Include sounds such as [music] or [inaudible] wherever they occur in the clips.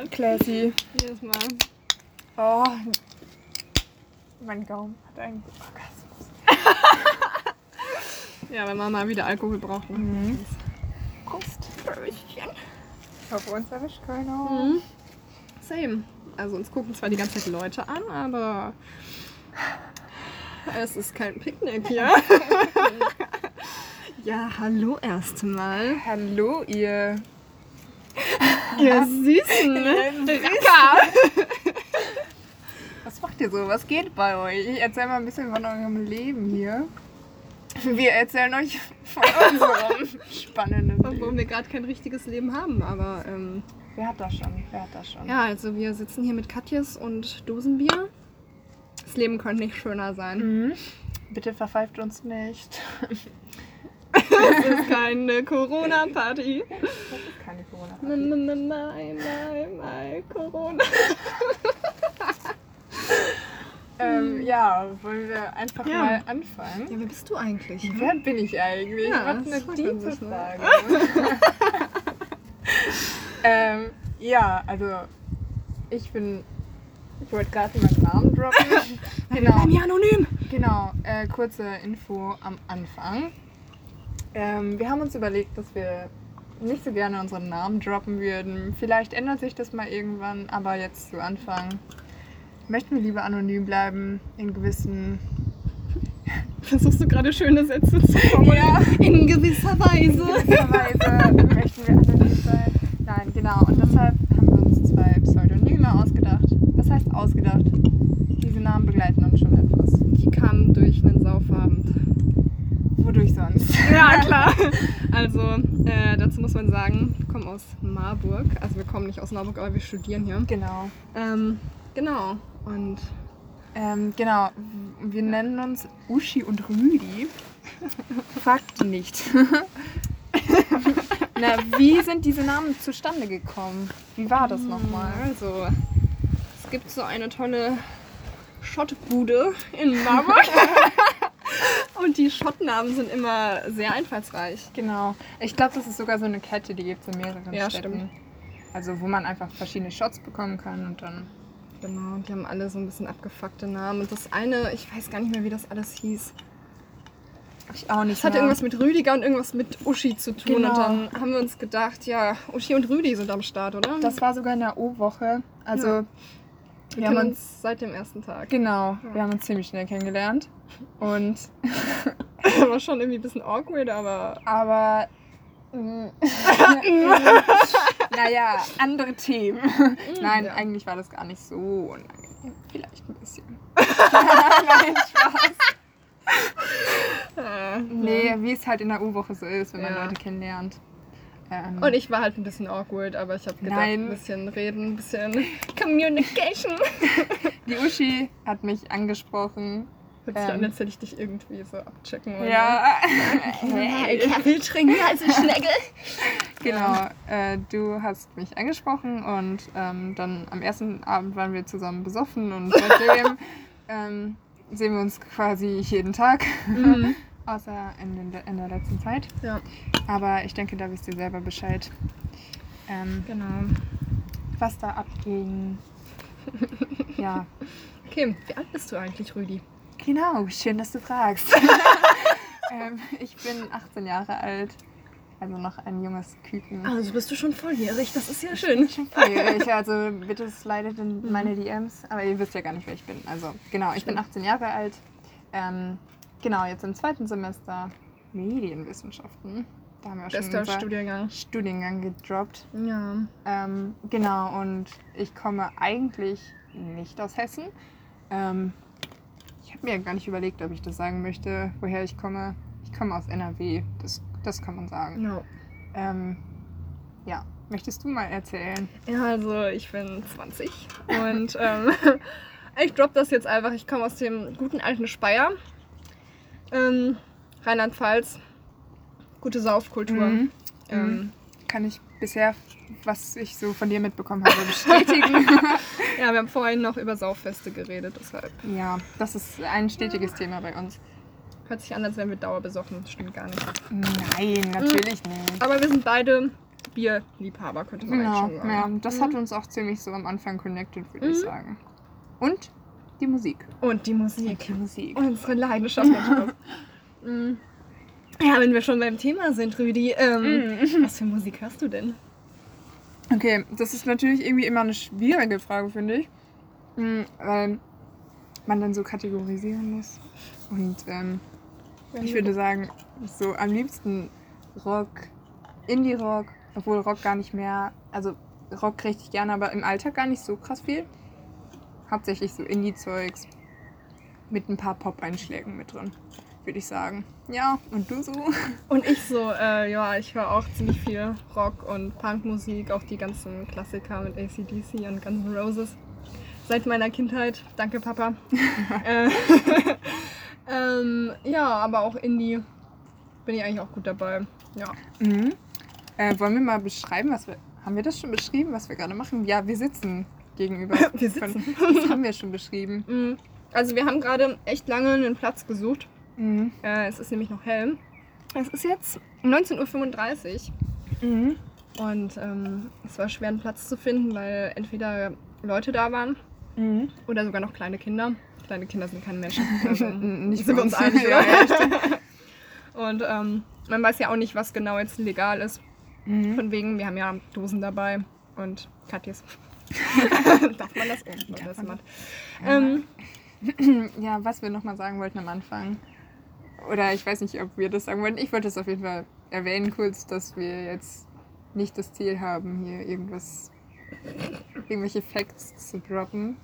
Gott. Classy. Jedes Mal. Oh. Mein Gaumen hat einen Orgasmus. [laughs] Ja, wenn man mal wieder Alkohol braucht. Ne? Mhm. Prost. Ich hoffe, uns erwischt keiner. Mhm. Same. Also uns gucken zwar die ganze Zeit Leute an, aber es ist kein Picknick hier. [laughs] ja, hallo erstmal. Hallo, ihr. Ihr Süßen. Was macht ihr so? Was geht bei euch? Ich erzähl mal ein bisschen von eurem Leben hier. Wir erzählen euch von [laughs] unserem spannenden Obwohl Leben. wir gerade kein richtiges Leben haben, aber ähm, Wer hat das schon? Wer hat das schon? ja, also wir sitzen hier mit Katjes und Dosenbier. Das Leben könnte nicht schöner sein. Mhm. Bitte verpfeift uns nicht. Es ist keine Corona-Party. Das ist keine corona Nein, nein, nein, nein, nein, Corona. ähm, Ja, wollen wir einfach Ja. mal anfangen? Ja, wer bist du eigentlich? Wer bin ich eigentlich? Ja, Was das eine tiefe? Frage. [laughs] ähm, ja, also ich bin. Ich wollte gerade meinen Namen droppen. [laughs] Wir genau, hier anonym. genau. Äh, kurze Info am Anfang. Ähm, wir haben uns überlegt, dass wir nicht so gerne unseren Namen droppen würden. Vielleicht ändert sich das mal irgendwann, aber jetzt zu Anfang möchten wir lieber anonym bleiben in gewissen [laughs] Versuchst du gerade schöne Sätze zu formulieren? Ja. In gewisser Weise. gewisserweise möchten wir anonym sein. Nein, genau. Und deshalb haben wir uns zwei Pseudonyme ausgedacht. Das heißt ausgedacht. Diese Namen begleiten uns schon etwas. Die kamen durch einen Saufabend. Wodurch sonst? [laughs] Ja, klar. [laughs] Also, äh, dazu muss man sagen, wir kommen aus Marburg. Also, wir kommen nicht aus Marburg, aber wir studieren hier. Genau. Ähm, genau. Und Ähm, genau. Wir nennen uns Uschi und Rüdi. Fragt nicht. [laughs] Na, wie sind diese Namen zustande gekommen? Wie war das nochmal? Also, es gibt so eine tolle Schottbude in Marburg. Und die Schottnamen sind immer sehr einfallsreich. Genau. Ich glaube, das ist sogar so eine Kette, die gibt es in mehreren Ja, Städten. stimmt. Also wo man einfach verschiedene Shots bekommen kann und dann. Genau, die haben alle so ein bisschen abgefuckte Namen. Und das eine, ich weiß gar nicht mehr, wie das alles hieß. Ich auch nicht. Das hatte irgendwas mit Rüdiger und irgendwas mit Uschi zu tun. Genau. Und dann haben wir uns gedacht, ja, Uschi und Rüdi sind am Start, oder? Das war sogar in der O-Woche. Also Ja. Wir wir haben uns. seit dem ersten Tag. Genau, Ja. wir haben uns ziemlich schnell kennengelernt. Und [laughs] war schon irgendwie ein bisschen awkward, aber aber. [laughs] [laughs] mm, naja, andere Themen. Nein, ja. eigentlich war das gar nicht so unangenehm. Vielleicht ein bisschen. Nein, Spaß. äh, Nee, wie es halt in der U-Woche so ist, wenn man Ja. Leute kennenlernt. Ähm, Und ich war halt ein bisschen awkward, aber ich habe gedacht, Nein. ein bisschen reden, ein bisschen [laughs] Communication. [laughs] die Uschi hat mich angesprochen. Hört sich Ähm. an, als hätte ich dich irgendwie so abchecken wollen. Ja, [laughs] Kaffee trinken als Schnecke. genau. Äh, du hast mich angesprochen und ähm, dann am ersten Abend waren wir zusammen besoffen und seitdem ähm, sehen wir uns quasi jeden Tag. Mhm. Außer in, den, in der letzten Zeit. Ja, Aber ich denke, da wisst ihr selber Bescheid. Ähm, genau. was da abging. [laughs] ja. Okay, wie alt bist du eigentlich, Rüdi? Genau, schön, dass du fragst. [laughs] [laughs] ähm, ich bin 18 Jahre alt, also noch ein junges Küken. Also bist du schon volljährig, das ist ja schön. Schon volljährig, also bitte slidet in meine DMs, aber ihr wisst ja gar nicht, wer ich bin. Also genau, ich bin 18 Jahre alt. Ähm, genau, jetzt im zweiten Semester Medienwissenschaften. Da haben wir schon Bester unser Studiengang. Studiengang gedroppt. Ja. Ähm, genau, und ich komme eigentlich nicht aus Hessen. Ähm, ich habe mir gar nicht überlegt, ob ich das sagen möchte, woher ich komme. Ich komme aus NRW, das, das kann man sagen. No. Ähm, ja, möchtest du mal erzählen? Ja, also ich bin 20 und ähm, [laughs] ich drop das jetzt einfach. Ich komme aus dem guten alten Speyer. Ähm, Rheinland-Pfalz. Gute Saufkultur. Mhm. Ähm, Kann ich bisher, was ich so von dir mitbekommen habe, [laughs] bestätigen? ja, wir haben vorhin noch über Sauffeste geredet, deshalb ja, das ist ein stetiges Thema bei uns. hört sich an, als wären wir dauerbesoffen. Das stimmt gar nicht. Nein, natürlich nicht. Aber wir sind beide Bierliebhaber, könnte man eigentlich Genau, schon sagen. ja, das Mhm. hat uns auch ziemlich so am Anfang connected, würde ich Mhm. sagen. Und die Musik. Und die Musik. Die Musik. Unsere Leidenschaft. natürlich. [laughs] Mm. ja, wenn wir schon beim Thema sind, Rüdi, ähm, Mhm. was für Musik hörst du denn? Okay, das ist natürlich irgendwie immer eine schwierige Frage, finde ich. Mhm, Weil man dann so kategorisieren muss. Und ähm, ich würde sagen, so am liebsten Rock, Indie-Rock, obwohl Rock gar nicht mehr, also Rock richtig gerne, aber im Alltag gar nicht so krass viel. Hauptsächlich so Indie-Zeugs mit ein paar Pop-Einschlägen mit drin, würde ich sagen. Ja, und du so? Und ich so, äh, ja, ich höre auch ziemlich viel Rock und Punkmusik, auch die ganzen Klassiker mit ACDC und Guns N' Roses. Seit meiner Kindheit. Danke, Papa. [laughs] äh, [laughs] ähm, ja, aber auch Indie bin ich eigentlich auch gut dabei. Ja. Mhm. Äh, wollen wir mal beschreiben, was wir. Haben wir das schon beschrieben, was wir gerade machen? Ja, wir sitzen gegenüber. [laughs] Wir Von- sitzen. Das haben wir schon beschrieben. Mm, Also wir haben gerade echt lange einen Platz gesucht. Mhm. Äh, es ist nämlich noch hell. Es ist jetzt 19.35 Uhr. Mhm. Und ähm, es war schwer, einen Platz zu finden, weil entweder Leute da waren Mhm. oder sogar noch kleine Kinder. Kleine Kinder sind keine Menschen. [laughs] Also Nicht sind wir uns einig, oder? [laughs] [laughs] Und ähm, man weiß ja auch nicht, was genau jetzt legal ist. Mhm. Von wegen, wir haben ja Dosen dabei und Katjes. Darf man das? Oh, das man macht. Ähm, [clears throat] Ja, was wir nochmal sagen wollten am Anfang. Oder ich weiß nicht, ob wir das sagen wollten. Ich wollte es auf jeden Fall erwähnen kurz, dass wir jetzt nicht das Ziel haben, hier irgendwas, irgendwelche Facts zu droppen.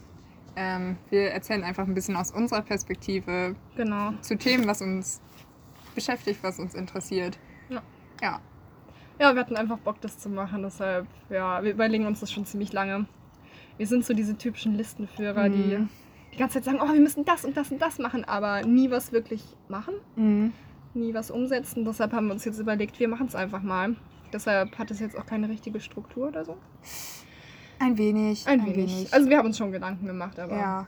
Ähm, wir erzählen einfach ein bisschen aus unserer Perspektive genau. zu Themen, was uns beschäftigt, was uns interessiert. Ja. Ja. Ja, wir hatten einfach Bock, das zu machen. Deshalb, ja, wir überlegen uns das schon ziemlich lange. Wir sind so diese typischen Listenführer, Mhm. die ganze Zeit sagen, oh, wir müssen das und das und das machen, aber nie was wirklich machen, Mhm. nie was umsetzen. Deshalb haben wir uns jetzt überlegt, wir machen es einfach mal. Deshalb hat es jetzt auch keine richtige Struktur oder so. Ein wenig. Ein, wenig. Also wir haben uns schon Gedanken gemacht, aber ja.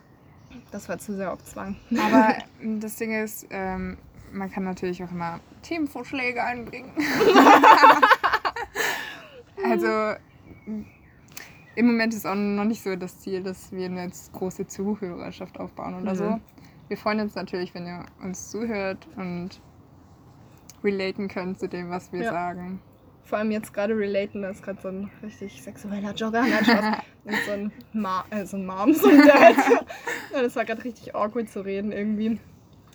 das war zu sehr auf Zwang. Aber [laughs] ähm, das Ding ist, ähm, man kann natürlich auch immer Themenvorschläge einbringen. [laughs] also im Moment ist auch noch nicht so das Ziel, dass wir eine jetzt große Zuhörerschaft aufbauen oder Mhm. so. Wir freuen uns natürlich, wenn ihr uns zuhört und relaten könnt zu dem, was wir Ja. sagen. Vor allem jetzt gerade relaten, da ist gerade so ein richtig sexueller Jogger. [laughs] Und so ein, Ma äh, so ein Mom, so ein Dad. [laughs] das war gerade richtig awkward zu reden irgendwie.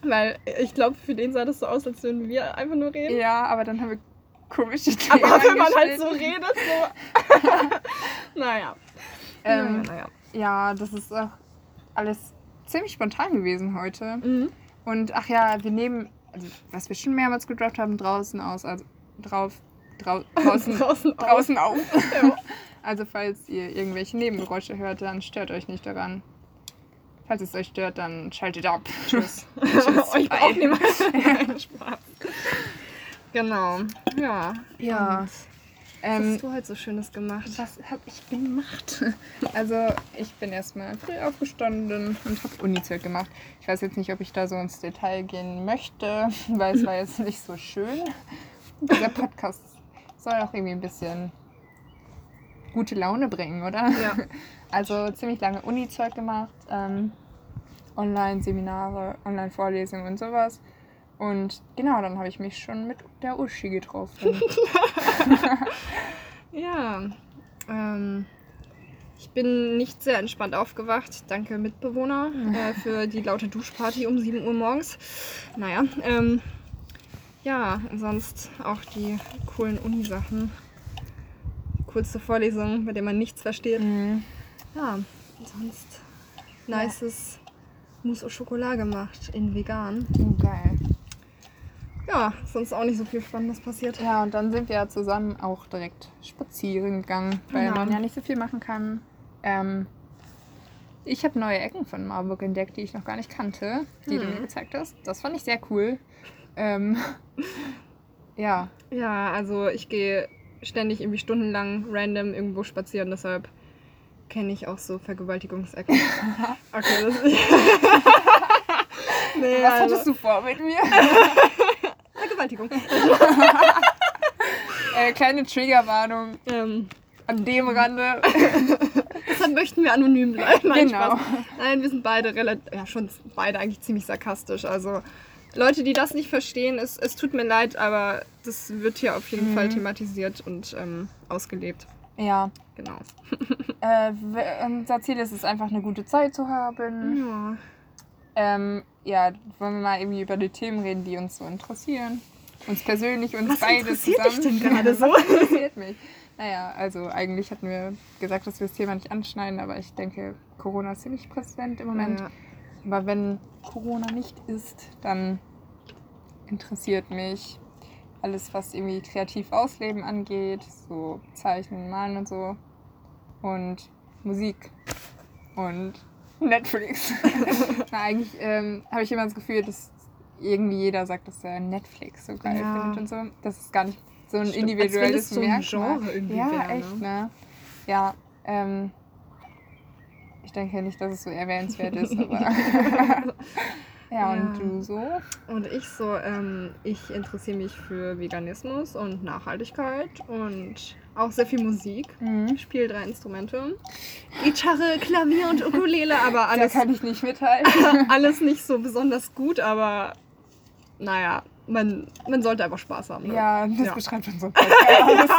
Weil ich glaube, für den sah das so aus, als würden wir einfach nur reden. Ja, aber dann haben wir komische Themen Aber wenn man halt so redet, so. [laughs] naja. Ähm, naja, naja. Ja, das ist auch alles ziemlich spontan gewesen heute. Mhm. Und ach ja, wir nehmen, also was wir schon mehrmals gedroppt haben, draußen aus, also drauf, drau, [laughs] draußen, draußen, auf. draußen auf. Ja. [laughs] Also falls ihr irgendwelche Nebengeräusche hört, dann stört euch nicht daran. Falls es euch stört, dann schaltet ab. Tschüss. [laughs] Tschüss, Euch auch Spaß. Genau. Ja. Ja. Und Was Ähm, hast du heute so Schönes gemacht? was habe ich gemacht? [laughs] Also ich bin erstmal früh aufgestanden und habe Uni-Zeug gemacht. Ich weiß jetzt nicht, ob ich da so ins Detail gehen möchte, weil es war jetzt nicht so schön. Dieser Podcast soll auch irgendwie ein bisschen gute Laune bringen, oder? Ja. [laughs] Also ziemlich lange Uni-Zeug gemacht, ähm, Online-Seminare, Online-Vorlesungen und sowas. Und genau, dann habe ich mich schon mit der Uschi getroffen. [laughs] [laughs] Ja, ähm, ich bin nicht sehr entspannt aufgewacht. Danke, Mitbewohner, äh, [laughs] für die laute Duschparty um 7 Uhr morgens. Naja, ähm, ja, sonst auch die coolen Uni-Sachen. Coolste Vorlesung, bei der man nichts versteht. Mhm. Ja, sonst nices Mousse au Chocolat gemacht in vegan. Geil. Ja, sonst auch nicht so viel Spannendes passiert. Ja, und dann sind wir zusammen auch direkt spazieren gegangen, weil Genau. man ja nicht so viel machen kann. Ähm, ich habe neue Ecken von Marburg entdeckt, die ich noch gar nicht kannte, die du Hm. mir gezeigt hast. Das fand ich sehr cool. Ähm, [laughs] ja, Ja, also ich gehe ständig irgendwie stundenlang random irgendwo spazieren, deshalb kenne ich auch so Vergewaltigungsecken. [laughs] Okay, das [laughs] nee, was also, hattest du vor mit mir? Vergewaltigung. [laughs] Äh, kleine Triggerwarnung Ähm, an dem Rande. [laughs] deshalb möchten wir anonym bleiben. Nein, Genau. Spaß. Nein, wir sind beide relativ, ja schon beide eigentlich ziemlich sarkastisch. Also Leute, die das nicht verstehen, es, es tut mir leid, aber das wird hier auf jeden Mhm. Fall thematisiert und ähm, ausgelebt. Ja. Genau. [laughs] Äh, unser Ziel ist es einfach, eine gute Zeit zu haben. Ja. Ähm, ja, wollen wir mal irgendwie über die Themen reden, die uns so interessieren. Uns persönlich, uns Was beide interessiert dich zusammen. denn gerade so? Was interessiert mich? Naja, also eigentlich hatten wir gesagt, dass wir das Thema nicht anschneiden, aber ich denke, Corona ist ziemlich präsent im Moment. Ja. Aber wenn Corona nicht ist, dann interessiert mich alles, was irgendwie kreativ ausleben angeht, so Zeichnen, Malen und so. Und Musik und Netflix. [laughs] Na, eigentlich ähm, habe ich immer das Gefühl, dass irgendwie jeder sagt, dass er Netflix so geil Ja. findet und so. Das ist gar nicht so ein Stimmt, individuelles es so Merkmal. Genre irgendwie ja, wäre, echt, ne? ne? Ja, ähm, ich denke nicht, dass es so erwähnenswert ist, aber. [laughs] [laughs] ja, und Ja. du so? Und ich so, ähm, ich interessiere mich für Veganismus und Nachhaltigkeit und auch sehr viel Musik. Mhm. Spiele drei Instrumente. Gitarre, Klavier und Ukulele, aber Da alles, kann ich nicht mithalten. [laughs] alles nicht so besonders gut, aber naja, man, man sollte einfach Spaß haben. Ne? ja, das Ja. beschreibt unser Podcast.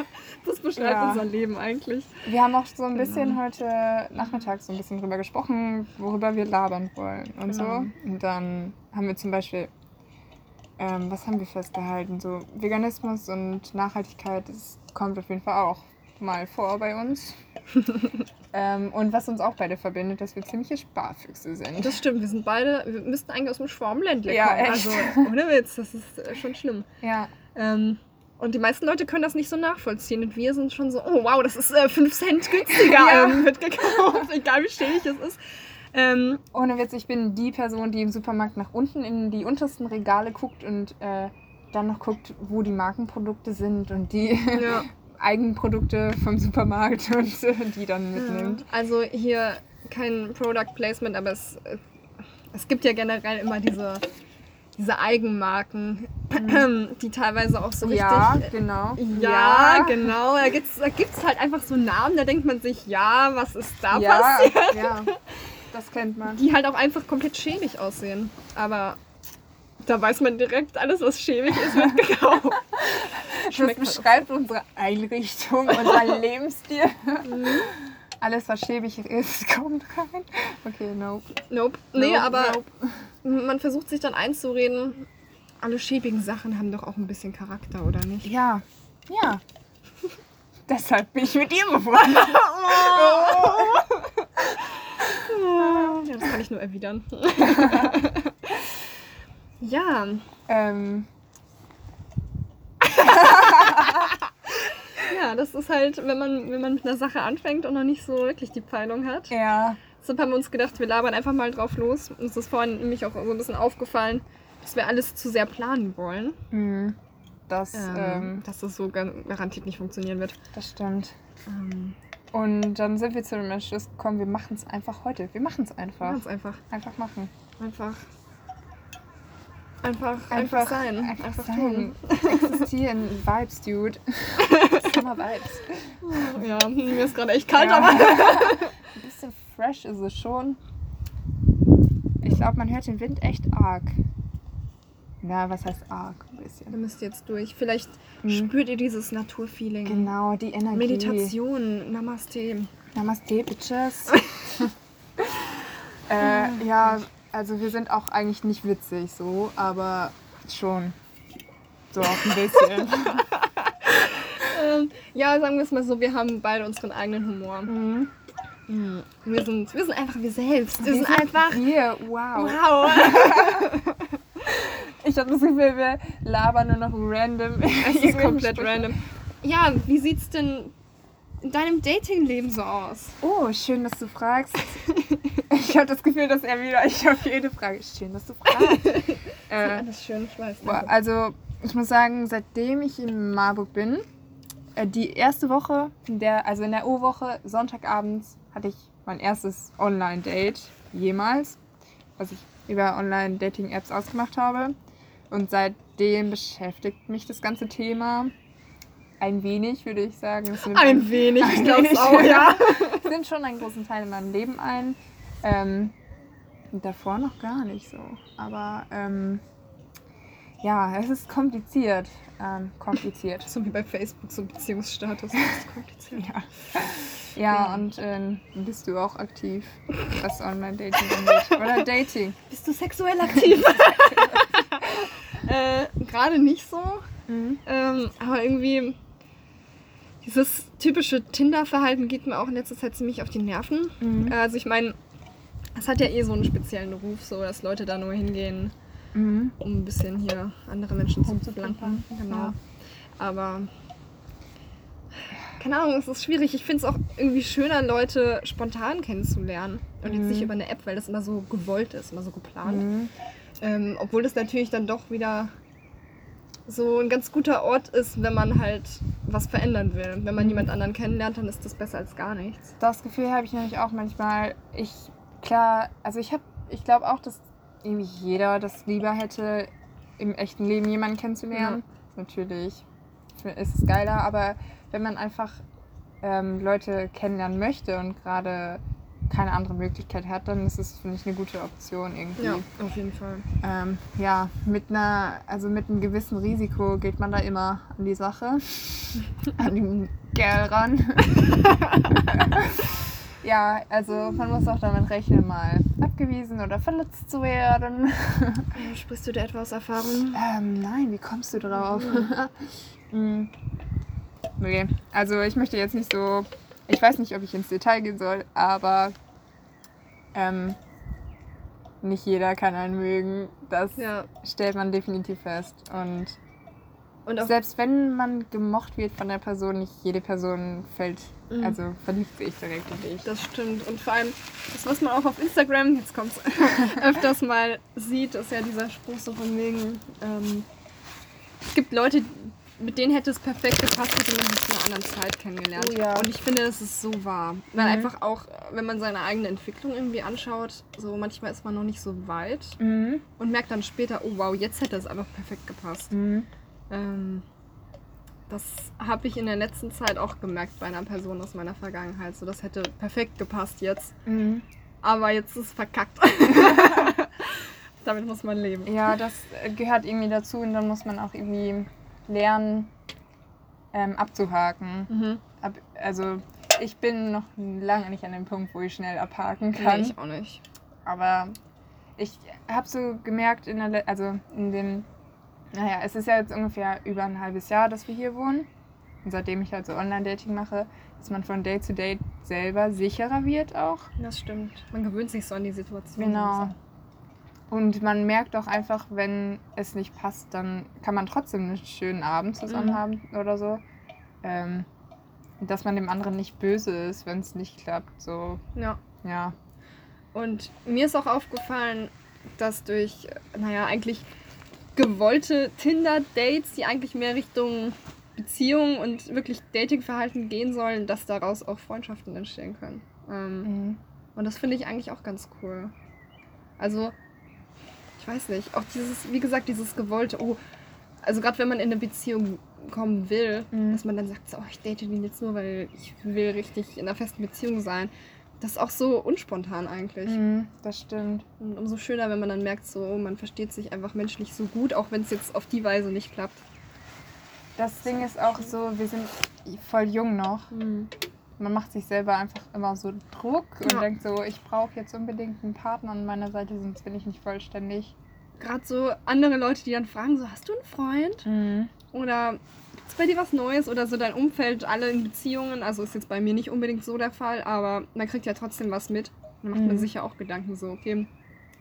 [laughs] Das beschreibt Ja. unser Leben eigentlich. Wir haben auch so ein bisschen Genau. heute Nachmittag so ein bisschen drüber gesprochen, worüber wir labern wollen und Genau. so. Und dann haben wir zum Beispiel, ähm, was haben wir festgehalten? So Veganismus und Nachhaltigkeit, das kommt auf jeden Fall auch mal vor bei uns. [laughs] ähm, und was uns auch beide verbindet, dass wir ziemliche Sparfüchse sind. Das stimmt, wir sind beide, wir müssten eigentlich aus dem Schwarmländle Ja, kommen. echt. Also, ohne Witz, das ist äh, schon schlimm. Ja, Ähm, und die meisten Leute können das nicht so nachvollziehen. Und wir sind schon so, oh wow, das ist äh, 5 Cent günstiger Ja. ähm, wird gekauft, [laughs] egal wie schädlich es ist. Ähm, ohne Witz, ich bin die Person, die im Supermarkt nach unten in die untersten Regale guckt und äh, dann noch guckt, wo die Markenprodukte sind und die ja. [laughs] Eigenprodukte vom Supermarkt und äh, die dann mitnimmt. Also hier kein Product Placement, aber es, äh, es gibt ja generell immer diese, diese Eigenmarken, [clears throat] die teilweise auch so richtig. ja, äh, genau. Ja, genau. Da gibt es da gibt's halt einfach so Namen, da denkt man sich, ja, was ist da ja, passiert? ja, das kennt man. Die halt auch einfach komplett schäbig aussehen. Aber da weiß man direkt, alles, was schäbig ist, wird gekauft. [laughs] Das Schmeckt halt beschreibt unsere Einrichtung, unser [laughs] Lebensstil. Mhm. Alles, was schäbig ist, [laughs] kommt rein. Okay, nope. Nope. Nee, Nope, aber nope. man versucht sich dann einzureden, alle schäbigen Sachen haben doch auch ein bisschen Charakter, oder nicht? Ja, ja. Deshalb bin ich mit dir befreundet. Ja, das kann ich nur erwidern. Ja, Ähm, [laughs] ja, das ist halt, wenn man, wenn man mit einer Sache anfängt und noch nicht so wirklich die Peilung hat. ja. Deshalb haben wir uns gedacht, wir labern einfach mal drauf los. Uns ist vorhin nämlich auch so ein bisschen aufgefallen, dass wir alles zu sehr planen wollen. Hm. Das, Ähm, ähm, dass das so gar- garantiert nicht funktionieren wird. das stimmt. Ähm, Und dann sind wir zu dem Entschluss gekommen, wir machen es einfach heute. Wir machen es einfach. ganz einfach. Einfach machen. Einfach. Einfach, einfach, sein. Einfach, Einfach, sein. tun. Existieren. Vibes, dude. [laughs] Summer Vibes. Ja, mir ist gerade echt kalt, Ja. aber. Ein bisschen fresh ist es schon. Ich glaube, man hört den Wind echt arg. Na, was heißt arg? Ein Ihr bisschen. müsst jetzt durch. Vielleicht Mhm. spürt ihr dieses Naturfeeling. Genau, die Energie. Meditation, Namaste. Namaste, Bitches. [laughs] äh, ja, also wir sind auch eigentlich nicht witzig so, aber schon. So auch ein bisschen. [laughs] Ähm, ja, sagen wir es mal so, wir haben beide unseren eigenen Humor. mhm. Mhm. Wir, sind, wir sind einfach wir selbst. Wir, Wir sind sind einfach. Wir, wow. Wow. [laughs] Ich habe das Gefühl, wir labern nur noch random. Es ist [laughs] komplett random. Ja, wie sieht's denn in deinem Datingleben so aus? Oh, schön, dass du fragst. [laughs] Ich habe das Gefühl, dass er wieder. Ich auf jede Frage. Schön, dass du fragst. [laughs] äh, Alles schön, ich weiß. boah, also, ich muss sagen, seitdem ich in Marburg bin, äh, die erste Woche, in der, also in der O-Woche, Sonntagabends, hatte ich mein erstes Online-Date jemals, was ich über Online-Dating-Apps ausgemacht habe. Und seitdem beschäftigt mich das ganze Thema. Ein wenig, würde ich sagen. Ein wenig, ich Ein glaube wenig. auch, ja. [laughs] nimmt schon einen großen Teil in meinem Leben ein. Ähm, davor noch gar nicht so. Aber ähm, ja, es ist kompliziert. Ähm, kompliziert. So wie bei Facebook, so Beziehungsstatus. [laughs] Das ist kompliziert. Ja. Ja, und ähm, bist du auch aktiv, was Online-Dating angeht? Oder Dating? Bist du sexuell aktiv? [laughs] äh, Gerade nicht so. Mhm. Ähm, aber irgendwie dieses typische Tinder-Verhalten geht mir auch in letzter Zeit ziemlich auf die Nerven. Mhm. Also ich meine, es hat ja eh so einen speziellen Ruf, so dass Leute da nur hingehen, Mhm. um ein bisschen hier andere Menschen zu blanken. Genau. ja. Aber keine Ahnung, es ist schwierig. Ich finde es auch irgendwie schöner, Leute spontan kennenzulernen. Und jetzt Mhm. nicht über eine App, weil das immer so gewollt ist, immer so geplant. Mhm. Ähm, obwohl das natürlich dann doch wieder so ein ganz guter Ort ist, wenn man halt was verändern will. Wenn man jemand anderen kennenlernt, dann ist das besser als gar nichts. Das Gefühl habe ich nämlich auch manchmal. Ich, klar, also ich habe, ich glaube auch, dass irgendwie jeder das lieber hätte, im echten Leben jemanden kennenzulernen. Natürlich ist es geiler, aber wenn man einfach ähm, Leute kennenlernen möchte und gerade keine andere Möglichkeit hat, dann ist es, finde ich, eine gute Option irgendwie. Ja, auf jeden Fall. Ähm, ja, mit einer, also mit einem gewissen Risiko geht man da immer an die Sache, [laughs] an den Kerl ran. [laughs] ja, also man muss auch damit rechnen, mal abgewiesen oder verletzt zu werden. Sprichst du da etwa aus Erfahrung? ähm, nein, wie kommst du drauf? [laughs] Mm. okay, also ich möchte jetzt nicht so, ich weiß nicht, ob ich ins Detail gehen soll, aber ähm, nicht jeder kann einen mögen. Das Ja. stellt man definitiv fest. Und Und selbst wenn man gemocht wird von der Person, nicht jede Person fällt, Mhm. also verliebt sich direkt in dich. Das stimmt. Und vor allem, das, was man auch auf Instagram, jetzt kommt's, [laughs] öfters mal sieht, ist ja dieser Spruch so von wegen, ähm, es gibt Leute, mit denen hätte es perfekt gepasst, hätte man sich zu einer anderen Zeit kennengelernt. Oh ja. Und ich finde, das ist so wahr. Weil Mhm. einfach auch, wenn man seine eigene Entwicklung irgendwie anschaut, so manchmal ist man noch nicht so weit Mhm. und merkt dann später, oh wow, jetzt hätte es einfach perfekt gepasst. Mhm. Ähm, das habe ich in der letzten Zeit auch gemerkt bei einer Person aus meiner Vergangenheit. So, das hätte perfekt gepasst jetzt. Mhm. Aber jetzt ist es verkackt. [laughs] Damit muss man leben. Ja, das gehört irgendwie dazu und dann muss man auch irgendwie lernen, ähm, abzuhaken. Mhm. Ab, also ich bin noch lange nicht an dem Punkt, wo ich schnell abhaken Nee, kann. ich auch nicht. Aber ich habe so gemerkt, in der, also in dem, naja, es ist ja jetzt ungefähr über ein halbes Jahr, dass wir hier wohnen. Und seitdem ich halt so Online-Dating mache, dass man von Date zu Date selber sicherer wird auch. Das stimmt. Man gewöhnt sich so an die Situation. Genau. Und man merkt auch einfach, wenn es nicht passt, dann kann man trotzdem einen schönen Abend zusammen Mhm. haben oder so. Ähm, dass man dem anderen nicht böse ist, wenn es nicht klappt. So, Ja. ja. Und mir ist auch aufgefallen, dass durch, naja, eigentlich gewollte Tinder-Dates, die eigentlich mehr Richtung Beziehung und wirklich Datingverhalten gehen sollen, dass daraus auch Freundschaften entstehen können. Ähm, Mhm. Und das finde ich eigentlich auch ganz cool. Also, ich weiß nicht, auch dieses, wie gesagt, dieses gewollte, oh, also gerade wenn man in eine Beziehung kommen will, Mhm. dass man dann sagt, so, oh, ich date den jetzt nur, weil ich will richtig in einer festen Beziehung sein. Das ist auch so unspontan eigentlich. Mhm, das stimmt. Und umso schöner, wenn man dann merkt, so, man versteht sich einfach menschlich so gut, auch wenn es jetzt auf die Weise nicht klappt. Das Ding ist auch so, wir sind voll jung noch. Man macht sich selber einfach immer so Druck und Ja. denkt so, ich brauche jetzt unbedingt einen Partner an meiner Seite, sonst bin ich nicht vollständig. Gerade so andere Leute, die dann fragen, so, hast du einen Freund? Mhm. Oder gibt es bei dir was Neues? Oder so dein Umfeld, alle in Beziehungen. Also ist jetzt bei mir nicht unbedingt so der Fall, aber man kriegt ja trotzdem was mit. Dann macht man Mhm. sich ja auch Gedanken so, okay,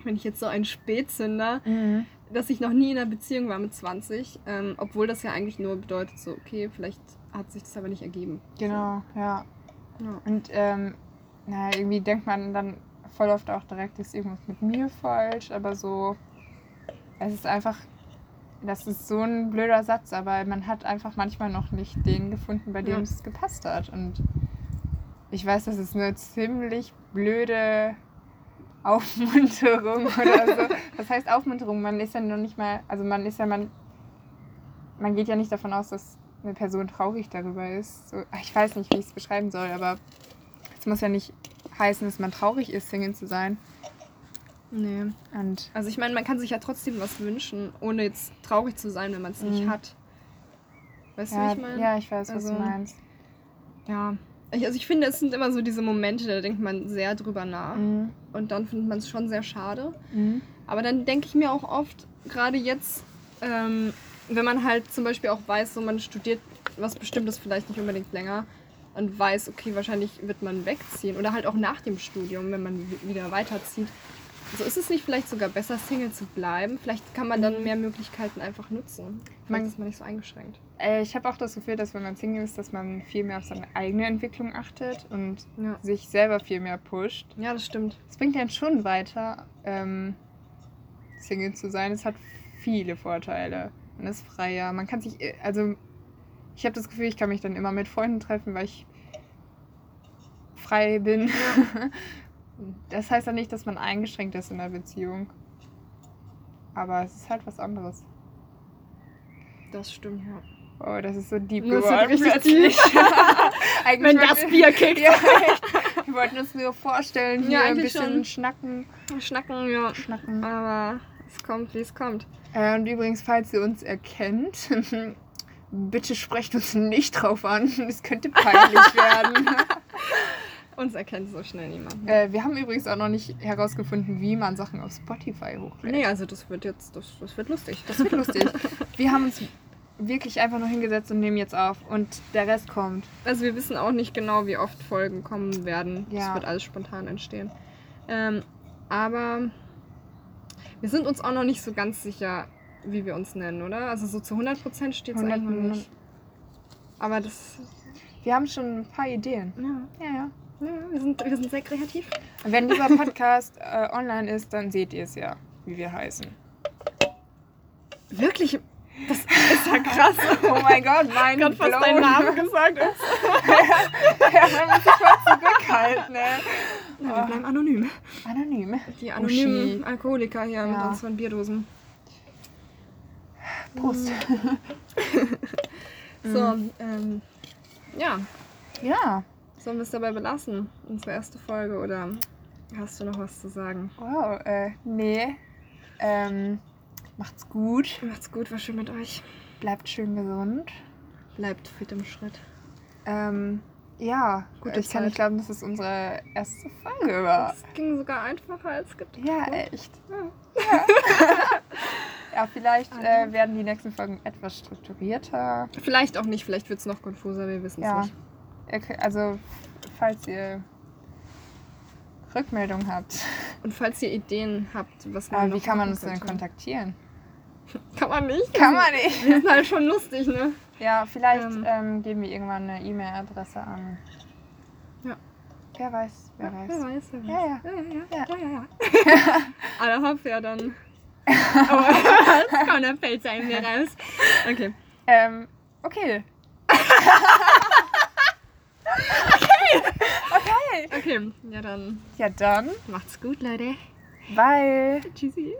wenn ich jetzt so ein Spätzünder, Mhm. dass ich noch nie in einer Beziehung war mit 20, ähm, obwohl das ja eigentlich nur bedeutet, so, okay, vielleicht hat sich das aber nicht ergeben. Genau. So. Ja. Und ähm, naja, irgendwie denkt man dann voll oft auch direkt, ist irgendwas mit mir falsch, aber so, es ist einfach, das ist so ein blöder Satz, aber man hat einfach manchmal noch nicht den gefunden, bei dem Ja. es gepasst hat. Und ich weiß, das ist eine ziemlich blöde Aufmunterung [laughs] oder so. Was heißt Aufmunterung? Man ist ja noch nicht mal, also man ist ja, man, man geht ja nicht davon aus, dass eine Person traurig darüber ist. So, ich weiß nicht, wie ich es beschreiben soll, aber es muss ja nicht heißen, dass man traurig ist, Single zu sein. Nee. Und Also ich meine, man kann sich ja trotzdem was wünschen, ohne jetzt traurig zu sein, wenn man es nicht Mhm. hat. Weißt du, ja, wie ich meine? ja, ich weiß, was Also- du meinst. Ja. Ich, also ich finde, es sind immer so diese Momente, da denkt man sehr drüber nach. Mhm. Und dann findet man es schon sehr schade. Mhm. Aber dann denke ich mir auch oft, gerade jetzt, ähm, wenn man halt zum Beispiel auch weiß, so man studiert was Bestimmtes vielleicht nicht unbedingt länger und weiß, okay, wahrscheinlich wird man wegziehen oder halt auch nach dem Studium, wenn man wi- wieder weiterzieht. So ist es nicht vielleicht sogar besser, Single zu bleiben? Vielleicht kann man dann mehr Möglichkeiten einfach nutzen. Man ist man nicht so eingeschränkt. Äh, ich habe auch das Gefühl, dass wenn man Single ist, dass man viel mehr auf seine eigene Entwicklung achtet und Ja. sich selber viel mehr pusht. Ja, das stimmt. Es bringt einen schon weiter, ähm, Single zu sein. Es hat viele Vorteile. Man ist freier. Man kann sich, äh, also ich habe das Gefühl, ich kann mich dann immer mit Freunden treffen, weil ich frei bin. [laughs] Das heißt ja nicht, dass man eingeschränkt ist in der Beziehung. Aber es ist halt was anderes. Das stimmt, ja. Oh, das ist so deep Das ist geworden richtig plötzlich. [laughs] Eigentlich Wenn das wir- Bier kickt. Ja, echt. Wir wollten uns nur vorstellen, hier Ja, ein bisschen schon. schnacken. Schnacken, ja. schnacken. Aber es kommt, wie es kommt. Äh, und übrigens, falls ihr uns erkennt, [laughs] bitte sprecht uns nicht drauf an. [laughs] Es könnte peinlich [laughs] werden. Uns erkennt so schnell niemand. äh, wir haben übrigens auch noch nicht herausgefunden, wie man Sachen auf Spotify hochlädt. Nee, also das wird jetzt, das, das wird lustig. Das wird lustig. Wir haben uns wirklich einfach nur hingesetzt und nehmen jetzt auf. Und der Rest kommt. Also wir wissen auch nicht genau, wie oft Folgen kommen werden. Das Ja. wird alles spontan entstehen. Ähm, aber wir sind uns auch noch nicht so ganz sicher, wie wir uns nennen, oder? Also so zu 100% steht es 100 eigentlich noch nicht. Aber das, Wir haben schon ein paar Ideen. ja, Ja, ja. ja wir, sind, wir sind sehr kreativ. Wenn dieser [laughs] Podcast äh, online ist, dann seht ihr es ja, wie wir heißen. Wirklich? Das ist ja krass. [laughs] Oh mein Gott, mein Ich hab fast deinen Namen gesagt. [laughs] ja, man muss sich mal zurückhalten, ne? Na, wir bleiben anonym. Anonym. Die anonymen Uschi. Alkoholiker hier mit Ja. unseren Bierdosen. Prost. [laughs] So, ähm, ja, Ja. sollen wir es dabei belassen? Unsere erste Folge oder hast du noch was zu sagen? Wow, äh, nee. Ähm, macht's gut. Macht's gut, war schön mit euch. Bleibt schön gesund. Bleibt fit im Schritt. Ähm, ja, Gute ich kann nicht glauben, dass es unsere erste Folge war. Das ging sogar einfacher als gedacht. Ja, echt. Ja. [laughs] Ja, vielleicht äh, werden die nächsten Folgen etwas strukturierter. Vielleicht auch nicht, vielleicht wird es noch konfuser, wir wissen es Ja. nicht. Okay, Also, falls ihr Rückmeldung habt, Und falls ihr Ideen habt, was man aber wie kann man uns denn kontaktieren? Kann man nicht. Kann man nicht. [laughs] Wir sind halt schon lustig, ne? Ja, vielleicht Ähm. ähm, geben wir irgendwann eine E-Mail-Adresse an. Ja. Wer weiß, wer weiß. Wer weiß, wer weiß. Ja, ja. ja, ja, Ja. ja, ja, ja. Alle hopp, ja dann. [laughs] Aber jetzt kommt der Pelz ein mir raus. Okay. Ähm, okay. okay. [laughs] Okay, ja dann Ja, dann. macht's gut, Leute. Bye. Tschüssi.